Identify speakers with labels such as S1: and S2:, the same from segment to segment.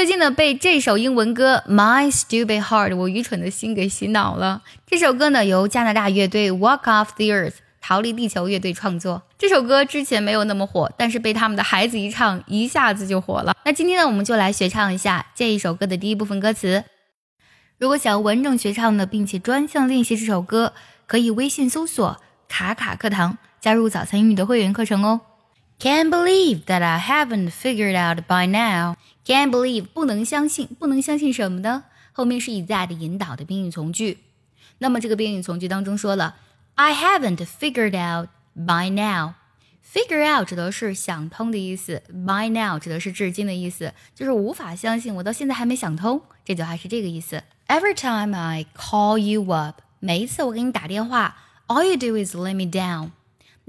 S1: 最近呢被这首英文歌《My Stupid Heart》我愚蠢的心给洗脑了。这首歌呢由加拿大乐队 Walk Off the Earth 逃离地球乐队创作。这首歌之前没有那么火，但是被他们的孩子一唱，一下子就火了。那今天呢，我们就来学唱一下这一首歌的第一部分歌词。如果想要完整学唱的，并且专项练习这首歌，可以微信搜索“卡卡课堂”，加入早餐英语的会员课程哦。Can't believe that I haven't figured out by now. Can't believe 不能相信，不能相信什么呢？后面是以 that 引导的宾语从句。那么这个宾语从句当中说了，I haven't figured out by now. Figure out 指的是想通的意思，by now 指的是至今的意思，就是无法相信，我到现在还没想通。这句话是这个意思。Every time I call you up，每一次我给你打电话，all you do is let me down。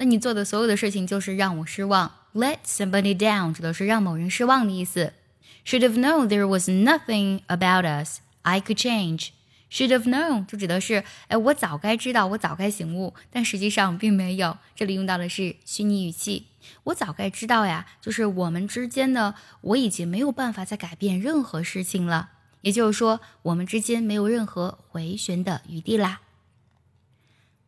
S1: 那你做的所有的事情就是让我失望。Let somebody down 指的是让某人失望的意思。Should have known there was nothing about us I could change. Should have known 就指的是，哎，我早该知道，我早该醒悟，但实际上并没有。这里用到的是虚拟语气。我早该知道呀，就是我们之间呢，我已经没有办法再改变任何事情了。也就是说，我们之间没有任何回旋的余地啦。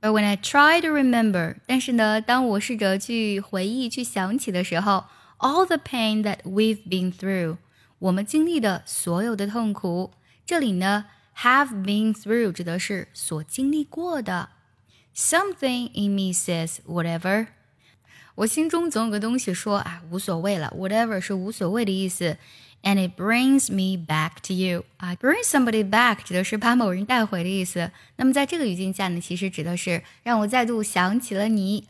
S1: 而 when I try to remember，但是呢，当我试着去回忆、去想起的时候，all the pain that we've been through。我们经历的所有的痛苦，这里呢，have been through 指的是所经历过的。Something in me says whatever，我心中总有个东西说啊，无所谓了。Whatever 是无所谓的意思。And it brings me back to you 啊，bring somebody back 指的是把某人带回的意思。那么在这个语境下呢，其实指的是让我再度想起了你。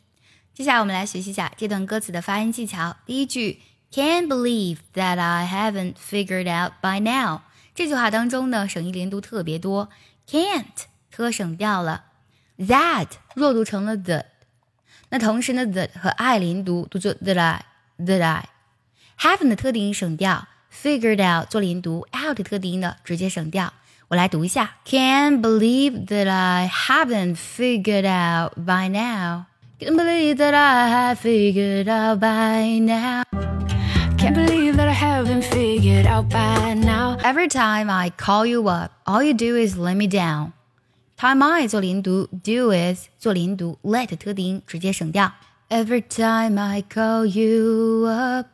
S1: 接下来我们来学习一下这段歌词的发音技巧。第一句。Can't believe that I haven't figured out by now。这句话当中呢，省一连读特别多，can't 特省掉了，that 弱读成了 the。那同时呢，the 和 I 连读读作 the I the I。haven't 的特定音省掉 ，figured out 做连读，out 的特定音呢直接省掉。我来读一下，Can't believe that I haven't figured out by now。Can't believe that I have figured out by
S2: now。can't believe that I haven't figured out by now.
S1: Every time I call you up, all you do is let me down. Time I 做连读，do is 做连读，let 特定直接省掉。Every time I call you up,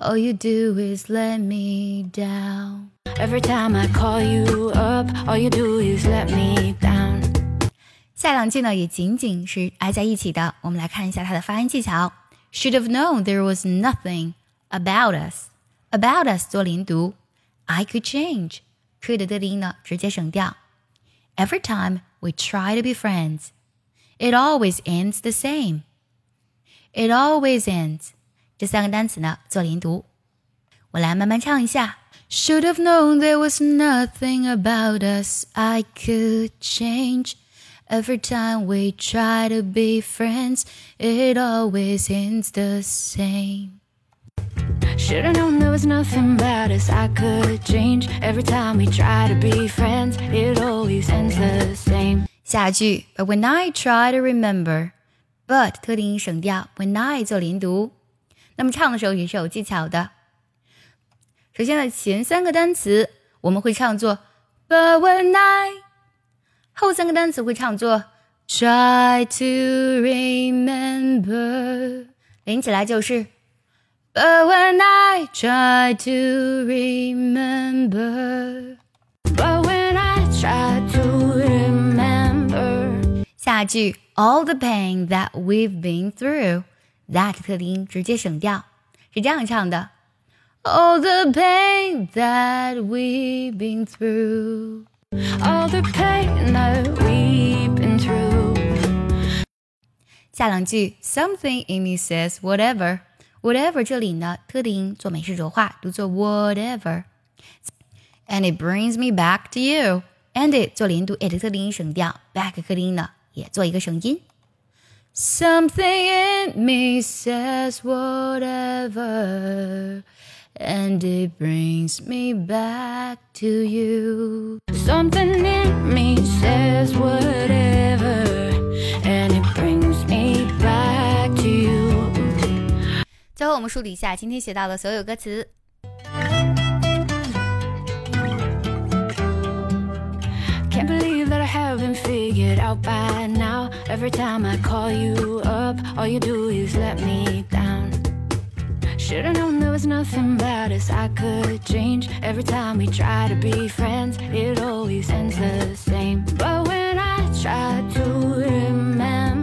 S1: all you do is let me down.
S2: Every time I call you up, all you do is let me down.
S1: 下两句呢也仅仅是挨在一起的，我们来看一下它的发音技巧。Should have known there was nothing about us, about us 做连读，I could change could 的定音呢直接省掉。Every time we try to be friends, it always ends the same. It always ends 这三个单词呢做连读，我来慢慢唱一下。Should have known there was nothing about us I could change. Every time we try to be friends, it always ends the same.
S2: Should've known there was nothing about us I could change. Every time we try to be friends, it always ends the same.
S1: 下句，But when I try to remember, but 特定音省掉，when I 做连读。 那么唱的时候也是有技巧的。首先呢，前三个单词我们会唱作 But when I，后三个单词会唱作 Try to remember，连起来就是。But when I try to remember,
S2: but when I try to remember，
S1: 下句 all the pain that we've been through, That 特定音直接省掉，是这样唱的：All the pain that we've been through,
S2: all the pain that we've been through。
S1: 下两句 something in me says whatever。whatever 这里呢，特定音做美式浊化，读作 whatever。And it brings me back to you。and it 做连读，it 特定音省掉，back 特定音呢也做一个省音。Something in me says whatever, and it brings me back to you.
S2: Something in me says whatever, and it brings me back to you.
S1: 最后，我们梳理一下今天学到的所有歌词。
S2: out by now. Every time I call you up, all you do is let me down. Should've known there was nothing about us I could change. Every time we try to be friends, it always ends the same. But when I try to remember.